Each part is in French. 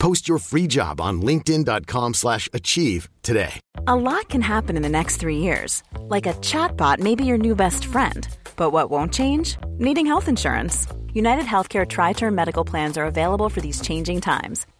Post your free job on linkedin.com/achieve slash achieve today. A lot can happen in the next three years. Like a chatbot may be your new best friend. But what won't change? Needing health insurance. United Healthcare Tri Term Medical Plans are available for these changing times.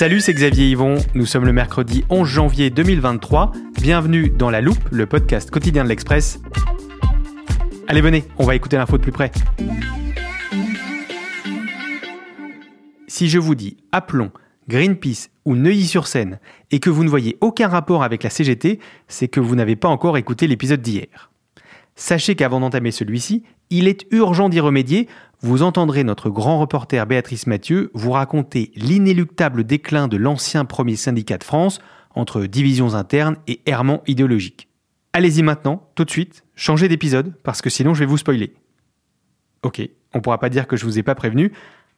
Salut, c'est Xavier Yvon. Nous sommes le mercredi 11 janvier 2023. Bienvenue dans La Loupe, le podcast quotidien de l'Express. Allez, venez, on va écouter l'info de plus près. Si je vous dis appelons Greenpeace ou Neuilly-sur-Seine et que vous ne voyez aucun rapport avec la CGT, c'est que vous n'avez pas encore écouté l'épisode d'hier. Sachez qu'avant d'entamer celui-ci, il est urgent d'y remédier. Vous entendrez notre grand reporter Béatrice Mathieu vous raconter l'inéluctable déclin de l'ancien premier syndicat de France entre divisions internes et errements idéologiques. Allez-y maintenant, tout de suite, changez d'épisode, parce que sinon je vais vous spoiler. Ok, on pourra pas dire que je vous ai pas prévenu.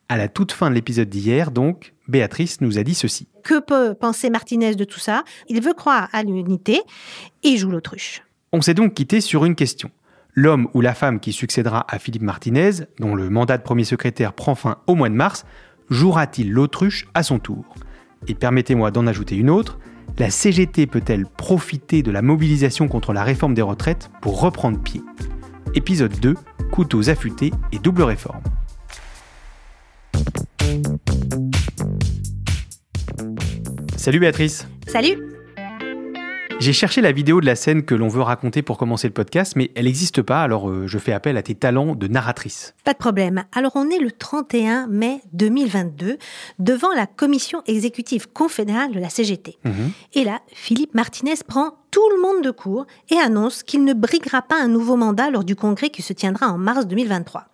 À la toute fin de l'épisode d'hier, donc, Béatrice nous a dit ceci. Que peut penser Martinez de tout ça? Il veut croire à l'unité et joue l'autruche. On s'est donc quitté sur une question. L'homme ou la femme qui succédera à Philippe Martinez, dont le mandat de premier secrétaire prend fin au mois de mars, jouera-t-il l'autruche à son tour? Et permettez-moi d'en ajouter une autre. La CGT peut-elle profiter de la mobilisation contre la réforme des retraites pour reprendre pied? Épisode 2, couteaux affûtés et double réforme. Salut Béatrice Salut J'ai cherché la vidéo de la scène que l'on veut raconter pour commencer le podcast, mais elle n'existe pas, alors euh, je fais appel à tes talents de narratrice. Pas de problème. Alors on est le 31 mai 2022 devant la commission exécutive confédérale de la CGT. Et là, Philippe Martinez prend tout le monde de court et annonce qu'il ne briguera pas un nouveau mandat lors du congrès qui se tiendra en mars 2023.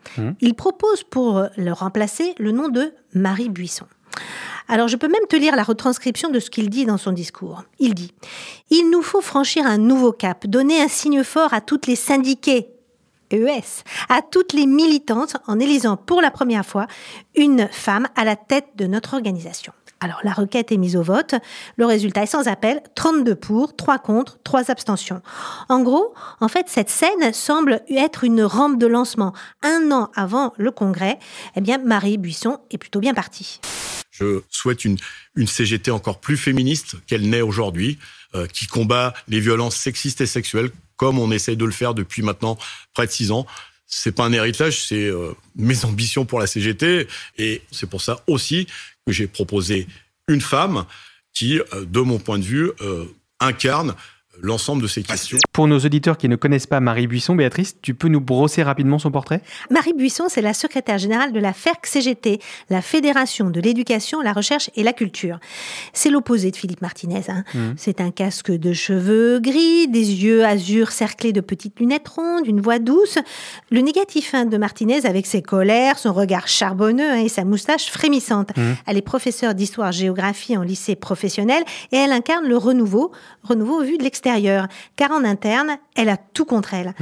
Il propose pour le remplacer le nom de Marie Buisson. Alors je peux même te lire la retranscription de ce qu'il dit dans son discours. Il dit ⁇ Il nous faut franchir un nouveau cap, donner un signe fort à toutes les syndiqués ES, à toutes les militantes en élisant pour la première fois une femme à la tête de notre organisation. Alors la requête est mise au vote, le résultat est sans appel, 32 pour, 3 contre, 3 abstentions. En gros, en fait, cette scène semble être une rampe de lancement. Un an avant le congrès, eh bien Marie Buisson est plutôt bien partie. Je souhaite une, CGT encore plus féministe qu'elle n'est aujourd'hui, euh, qui combat les violences sexistes et sexuelles comme on essaye de le faire depuis maintenant près de six ans. C'est pas un héritage, c'est euh, mes ambitions pour la CGT et c'est pour ça aussi que j'ai proposé une femme qui, euh, de mon point de vue, euh, incarne l'ensemble de ces questions. Pour nos auditeurs qui ne connaissent pas Marie Buisson, Béatrice, tu peux nous brosser rapidement son portrait? Marie Buisson, c'est la secrétaire générale de la FERC-CGT, la Fédération de l'éducation, la recherche et la culture. C'est l'opposé de Philippe Martinez. hein. C'est un casque de cheveux gris, des yeux azur cerclés de petites lunettes rondes, une voix douce. Le négatif hein, de Martinez avec ses colères, son regard charbonneux hein, et sa moustache frémissante. Elle est professeure d'histoire-géographie en lycée professionnel et elle incarne le renouveau, renouveau vu de l'extérieur. Car en interne, elle a tout contre elle.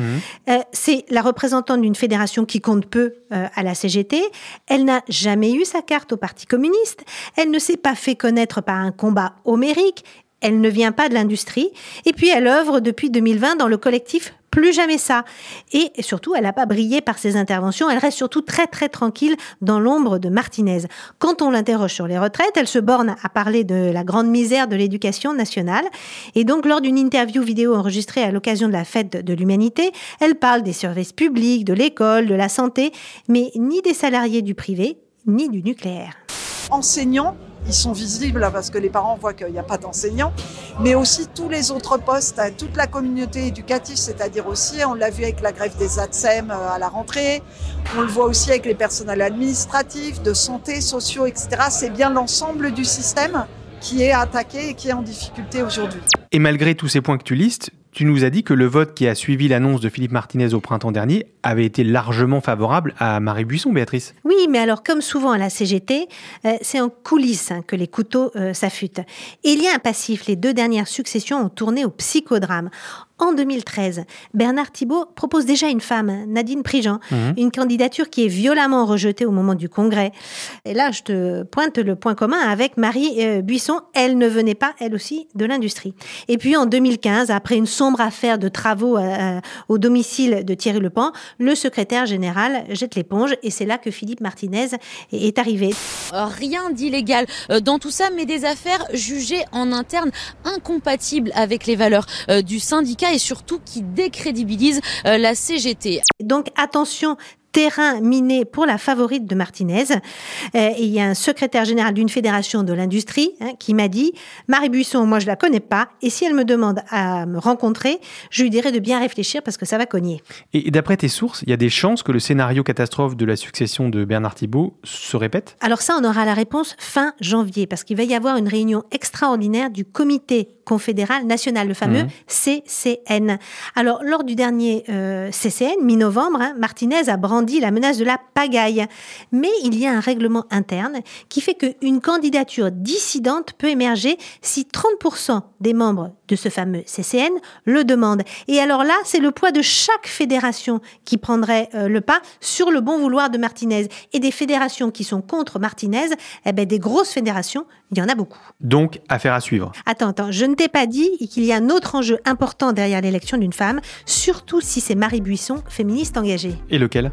Euh, c'est la représentante d'une fédération qui compte peu euh, à la CGT. Elle n'a jamais eu sa carte au Parti communiste. Elle ne s'est pas fait connaître par un combat homérique. Elle ne vient pas de l'industrie. Et puis, elle œuvre depuis 2020 dans le collectif Plus jamais ça. Et surtout, elle n'a pas brillé par ses interventions. Elle reste surtout très, très tranquille dans l'ombre de Martinez. Quand on l'interroge sur les retraites, elle se borne à parler de la grande misère de l'éducation nationale. Et donc, lors d'une interview vidéo enregistrée à l'occasion de la fête de l'humanité, elle parle des services publics, de l'école, de la santé, mais ni des salariés du privé, ni du nucléaire. enseignants ils sont visibles parce que les parents voient qu'il n'y a pas d'enseignants, mais aussi tous les autres postes, toute la communauté éducative, c'est-à-dire aussi, on l'a vu avec la grève des ATSEM euh, à la rentrée, on le voit aussi avec les personnels administratifs, de santé, sociaux, etc. C'est bien l'ensemble du système qui est attaqué et qui est en difficulté aujourd'hui. Et malgré tous ces points que tu listes, tu nous as dit que le vote qui a suivi l'annonce de Philippe Martinez au printemps dernier avait été largement favorable à Marie Buisson, Béatrice. Oui, mais alors comme souvent à la CGT, euh, c'est en coulisses hein, que les couteaux euh, s'affûtent. Et il y a un passif, les deux dernières successions ont tourné au psychodrame. En 2013, Bernard Thibault propose déjà une femme, Nadine Prigent, mhm. une candidature qui est violemment rejetée au moment du congrès. Et là, je te pointe le point commun avec Marie euh, Buisson. Elle ne venait pas, elle aussi, de l'industrie. Et puis en 2015, après une sombre affaire de travaux euh, au domicile de Thierry Lepan, le secrétaire général jette l'éponge et c'est là que Philippe Martinez est arrivé. Rien d'illégal euh, dans tout ça, mais des affaires jugées en interne incompatibles avec les valeurs du syndicat et surtout qui décrédibilise euh, la CGT. Donc attention, terrain miné pour la favorite de Martinez. Euh, il y a un secrétaire général d'une fédération de l'industrie hein, qui m'a dit Marie Buisson, moi je la connais pas, et si elle me demande à me rencontrer, je lui dirai de bien réfléchir parce que ça va cogner. Et d'après tes sources, il y a des chances que le scénario catastrophe de la succession de Bernard Thibault se répète? Alors ça, on aura la réponse fin janvier parce qu'il va y avoir une réunion extraordinaire du comité confédéral national, le fameux mmh. CCN. Alors lors du dernier euh, CCN, mi-novembre, hein, Martinez a brandi dit la menace de la pagaille. Mais il y a un règlement interne qui fait qu'une candidature dissidente peut émerger si 30% des membres de ce fameux CCN le demandent. Et alors là, c'est le poids de chaque fédération qui prendrait euh, le pas sur le bon vouloir de Martinez. Et des fédérations qui sont contre Martinez, eh ben, des grosses fédérations, il y en a beaucoup. Donc, affaire à suivre. Attends, attends, je ne t'ai pas dit qu'il y a un autre enjeu important derrière l'élection d'une femme, surtout si c'est Marie Buisson, féministe engagée. Et lequel?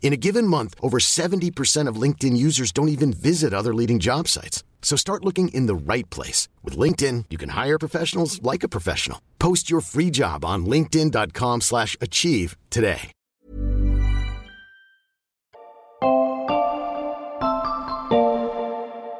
In a given month, over 70% of LinkedIn users don't even visit other leading job sites. So start looking in the right place. With LinkedIn, you can hire professionals like a professional. Post your free job on linkedin.com slash achieve today.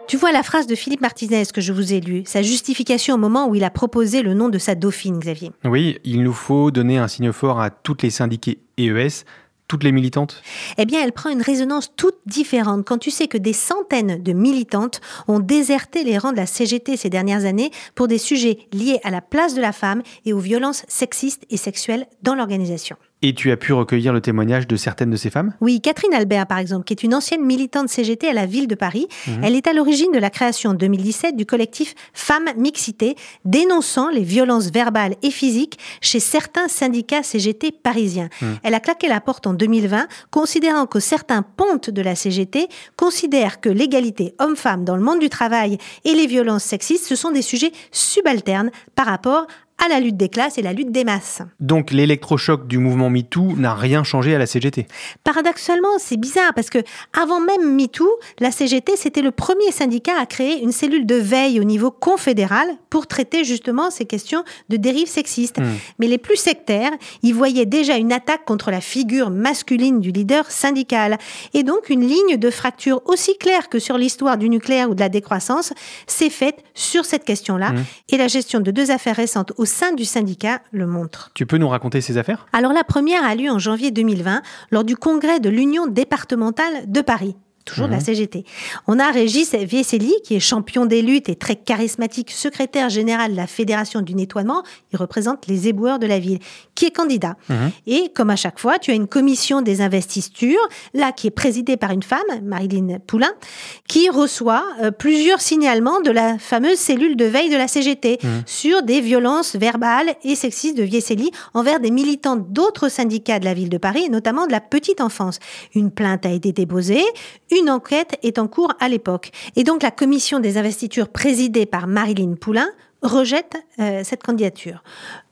Tu vois la phrase de Philippe Martinez que je vous ai lue, sa justification au moment où il a proposé le nom de sa dauphine, Xavier. Oui, il nous faut donner un signe fort à toutes les syndiqués EES toutes les militantes Eh bien, elle prend une résonance toute différente quand tu sais que des centaines de militantes ont déserté les rangs de la CGT ces dernières années pour des sujets liés à la place de la femme et aux violences sexistes et sexuelles dans l'organisation. Et tu as pu recueillir le témoignage de certaines de ces femmes? Oui, Catherine Albert, par exemple, qui est une ancienne militante CGT à la ville de Paris. Mhm. Elle est à l'origine de la création en 2017 du collectif Femmes Mixité, dénonçant les violences verbales et physiques chez certains syndicats CGT parisiens. Mhm. Elle a claqué la porte en 2020, considérant que certains pontes de la CGT considèrent que l'égalité homme-femme dans le monde du travail et les violences sexistes, ce sont des sujets subalternes par rapport à la lutte des classes et la lutte des masses. Donc l'électrochoc du mouvement MeToo n'a rien changé à la CGT Paradoxalement, c'est bizarre parce que avant même MeToo, la CGT c'était le premier syndicat à créer une cellule de veille au niveau confédéral pour traiter justement ces questions de dérives sexistes. Hmm. Mais les plus sectaires, y voyaient déjà une attaque contre la figure masculine du leader syndical et donc une ligne de fracture aussi claire que sur l'histoire du nucléaire ou de la décroissance s'est faite sur cette question-là hmm. et la gestion de deux affaires récentes sein du syndicat le montre. Tu peux nous raconter ces affaires? Alors la première a lieu en janvier 2020 lors du congrès de l'Union départementale de Paris toujours de la mhm. CGT. On a Régis Vieseli, qui est champion des luttes et très charismatique, secrétaire général de la Fédération du nettoiement. Il représente les éboueurs de la ville, qui est candidat. Mhm. Et comme à chaque fois, tu as une commission des investitures, là, qui est présidée par une femme, Marilyn Poulain, qui reçoit euh, plusieurs signalements de la fameuse cellule de veille de la CGT mhm. sur des violences verbales et sexistes de Vieseli envers des militants d'autres syndicats de la ville de Paris, notamment de la petite enfance. Une plainte a été déposée, une enquête est en cours à l'époque. Et donc la commission des investitures présidée par Marilyn Poulain rejette euh, cette candidature.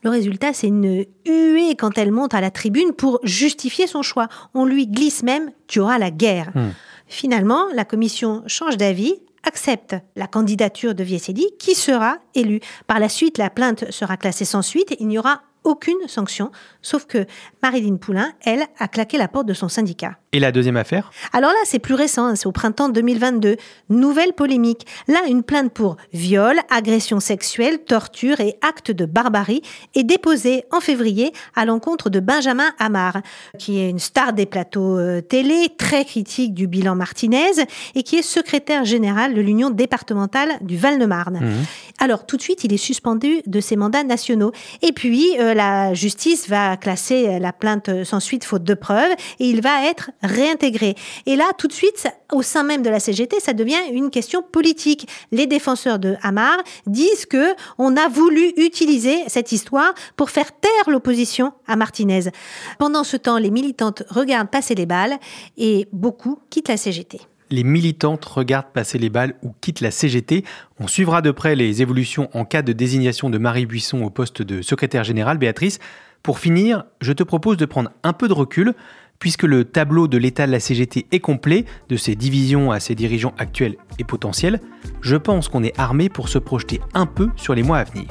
Le résultat, c'est une huée quand elle monte à la tribune pour justifier son choix. On lui glisse même Tu auras la guerre. Hmm. Finalement, la commission change d'avis accepte la candidature de Vieseli qui sera élu. Par la suite, la plainte sera classée sans suite. Il n'y aura aucune sanction, sauf que Marilyn Poulain, elle, a claqué la porte de son syndicat. Et la deuxième affaire? Alors là, c'est plus récent, hein, c'est au printemps 2022. Nouvelle polémique. Là, une plainte pour viol, agression sexuelle, torture et acte de barbarie est déposée en février à l'encontre de Benjamin Amar, qui est une star des plateaux euh, télé, très critique du bilan Martinez et qui est secrétaire général de l'Union départementale du Val-de-Marne. Mmh. Alors, tout de suite, il est suspendu de ses mandats nationaux. Et puis, euh, la justice va classer la plainte sans suite faute de preuves et il va être réintégré. Et là, tout de suite, au sein même de la CGT, ça devient une question politique. Les défenseurs de Hamar disent que on a voulu utiliser cette histoire pour faire taire l'opposition à Martinez. Pendant ce temps, les militantes regardent passer les balles et beaucoup quittent la CGT. Les militantes regardent passer les balles ou quittent la CGT. On suivra de près les évolutions en cas de désignation de Marie Buisson au poste de secrétaire général. Béatrice, pour finir, je te propose de prendre un peu de recul, puisque le tableau de l'état de la CGT est complet, de ses divisions à ses dirigeants actuels et potentiels. Je pense qu'on est armé pour se projeter un peu sur les mois à venir.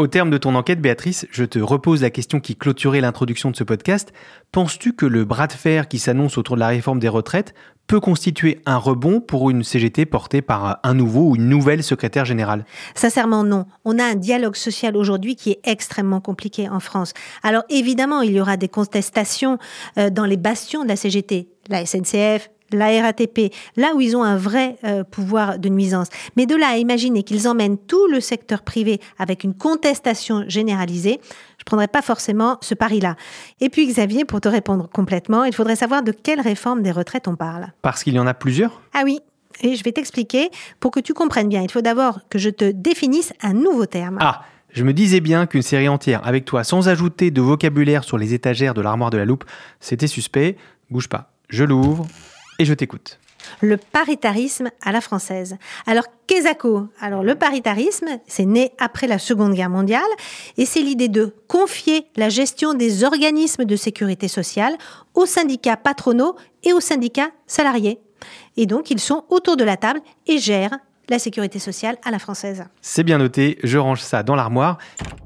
Au terme de ton enquête, Béatrice, je te repose la question qui clôturait l'introduction de ce podcast. Penses-tu que le bras de fer qui s'annonce autour de la réforme des retraites peut constituer un rebond pour une CGT portée par un nouveau ou une nouvelle secrétaire générale? Sincèrement, non. On a un dialogue social aujourd'hui qui est extrêmement compliqué en France. Alors évidemment, il y aura des contestations euh, dans les bastions de la CGT, la SNCF, la RATP, là où ils ont un vrai euh, pouvoir de nuisance. Mais de là à imaginer qu'ils emmènent tout le secteur privé avec une contestation généralisée, je prendrais pas forcément ce pari-là. Et puis Xavier, pour te répondre complètement, il faudrait savoir de quelle réforme des retraites on parle. Parce qu'il y en a plusieurs? Ah oui, et je vais t'expliquer pour que tu comprennes bien. Il faut d'abord que je te définisse un nouveau terme. Ah je me disais bien qu'une série entière avec toi, sans ajouter de vocabulaire sur les étagères de l'armoire de la loupe, c'était suspect. Bouge pas. Je l'ouvre et je t'écoute. Le paritarisme à la française. Alors, qu'est-ce Alors, le paritarisme, c'est né après la Seconde Guerre mondiale et c'est l'idée de confier la gestion des organismes de sécurité sociale aux syndicats patronaux et aux syndicats salariés. Et donc, ils sont autour de la table et gèrent la sécurité sociale à la française. C'est bien noté, je range ça dans l'armoire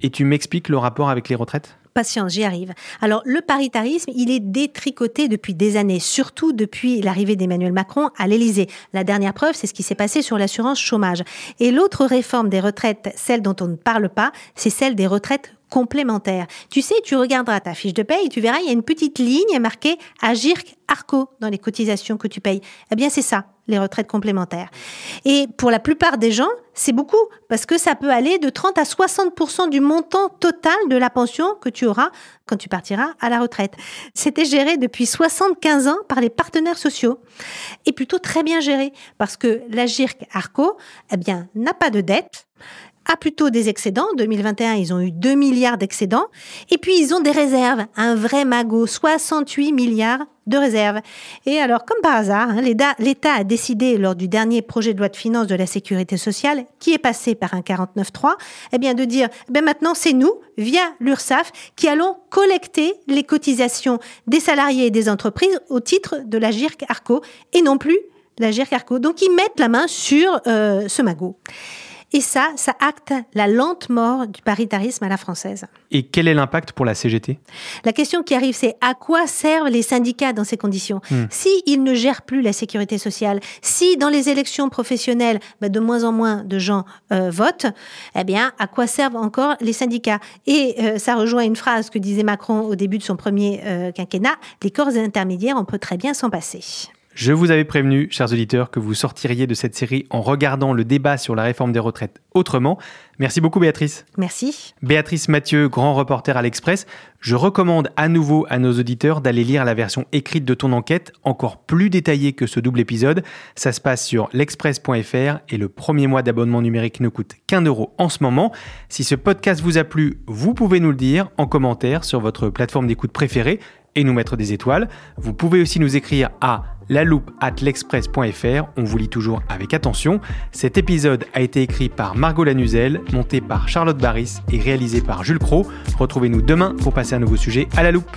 et tu m'expliques le rapport avec les retraites? Patience, j'y arrive. Alors, le paritarisme, il est détricoté depuis des années, surtout depuis l'arrivée d'Emmanuel Macron à l'Élysée. La dernière preuve, c'est ce qui s'est passé sur l'assurance chômage. Et l'autre réforme des retraites, celle dont on ne parle pas, c'est celle des retraites complémentaires. Tu sais, tu regarderas ta fiche de paye, tu verras, il y a une petite ligne marquée Agirc Arco dans les cotisations que tu payes. Eh bien, c'est ça, les retraites complémentaires. Et pour la plupart des gens, c'est beaucoup parce que ça peut aller de 30 à 60% du montant total de la pension que tu auras quand tu partiras à la retraite. C'était géré depuis 75 ans par les partenaires sociaux et plutôt très bien géré parce que l'Agirc Arco, eh n'a pas de dette a plutôt des excédents. En 2021, ils ont eu 2 milliards d'excédents. Et puis, ils ont des réserves. Un vrai magot. 68 milliards de réserves. Et alors, comme par hasard, hein, l'État a décidé lors du dernier projet de loi de finances de la sécurité sociale, qui est passé par un 49.3, eh bien, de dire, eh maintenant, c'est nous, via l'URSSAF, qui allons collecter les cotisations des salariés et des entreprises au titre de la GIRC Arco et non plus la GIRC Arco. Donc, ils mettent la main sur euh, ce magot. Et ça, ça acte la lente mort du paritarisme à la française. Et quel est l'impact pour la CGT La question qui arrive, c'est à quoi servent les syndicats dans ces conditions? Hmm. Si ils ne gèrent plus la sécurité sociale, si dans les élections professionnelles, bah, de moins en moins de gens euh, votent, eh bien, à quoi servent encore les syndicats? Et euh, ça rejoint une phrase que disait Macron au début de son premier euh, quinquennat les corps intermédiaires, on peut très bien s'en passer. Je vous avais prévenu, chers auditeurs, que vous sortiriez de cette série en regardant le débat sur la réforme des retraites autrement. Merci beaucoup Béatrice. Merci. Béatrice Mathieu, grand reporter à l'Express, je recommande à nouveau à nos auditeurs d'aller lire la version écrite de ton enquête, encore plus détaillée que ce double épisode. Ça se passe sur l'express.fr et le premier mois d'abonnement numérique ne coûte qu'un euro en ce moment. Si ce podcast vous a plu, vous pouvez nous le dire en commentaire sur votre plateforme d'écoute préférée et nous mettre des étoiles. Vous pouvez aussi nous écrire à l'express.fr. On vous lit toujours avec attention. Cet épisode a été écrit par Margot Lanuzel, monté par Charlotte Baris et réalisé par Jules Cro. Retrouvez-nous demain pour passer un nouveau sujet à la loupe.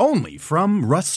only from Rust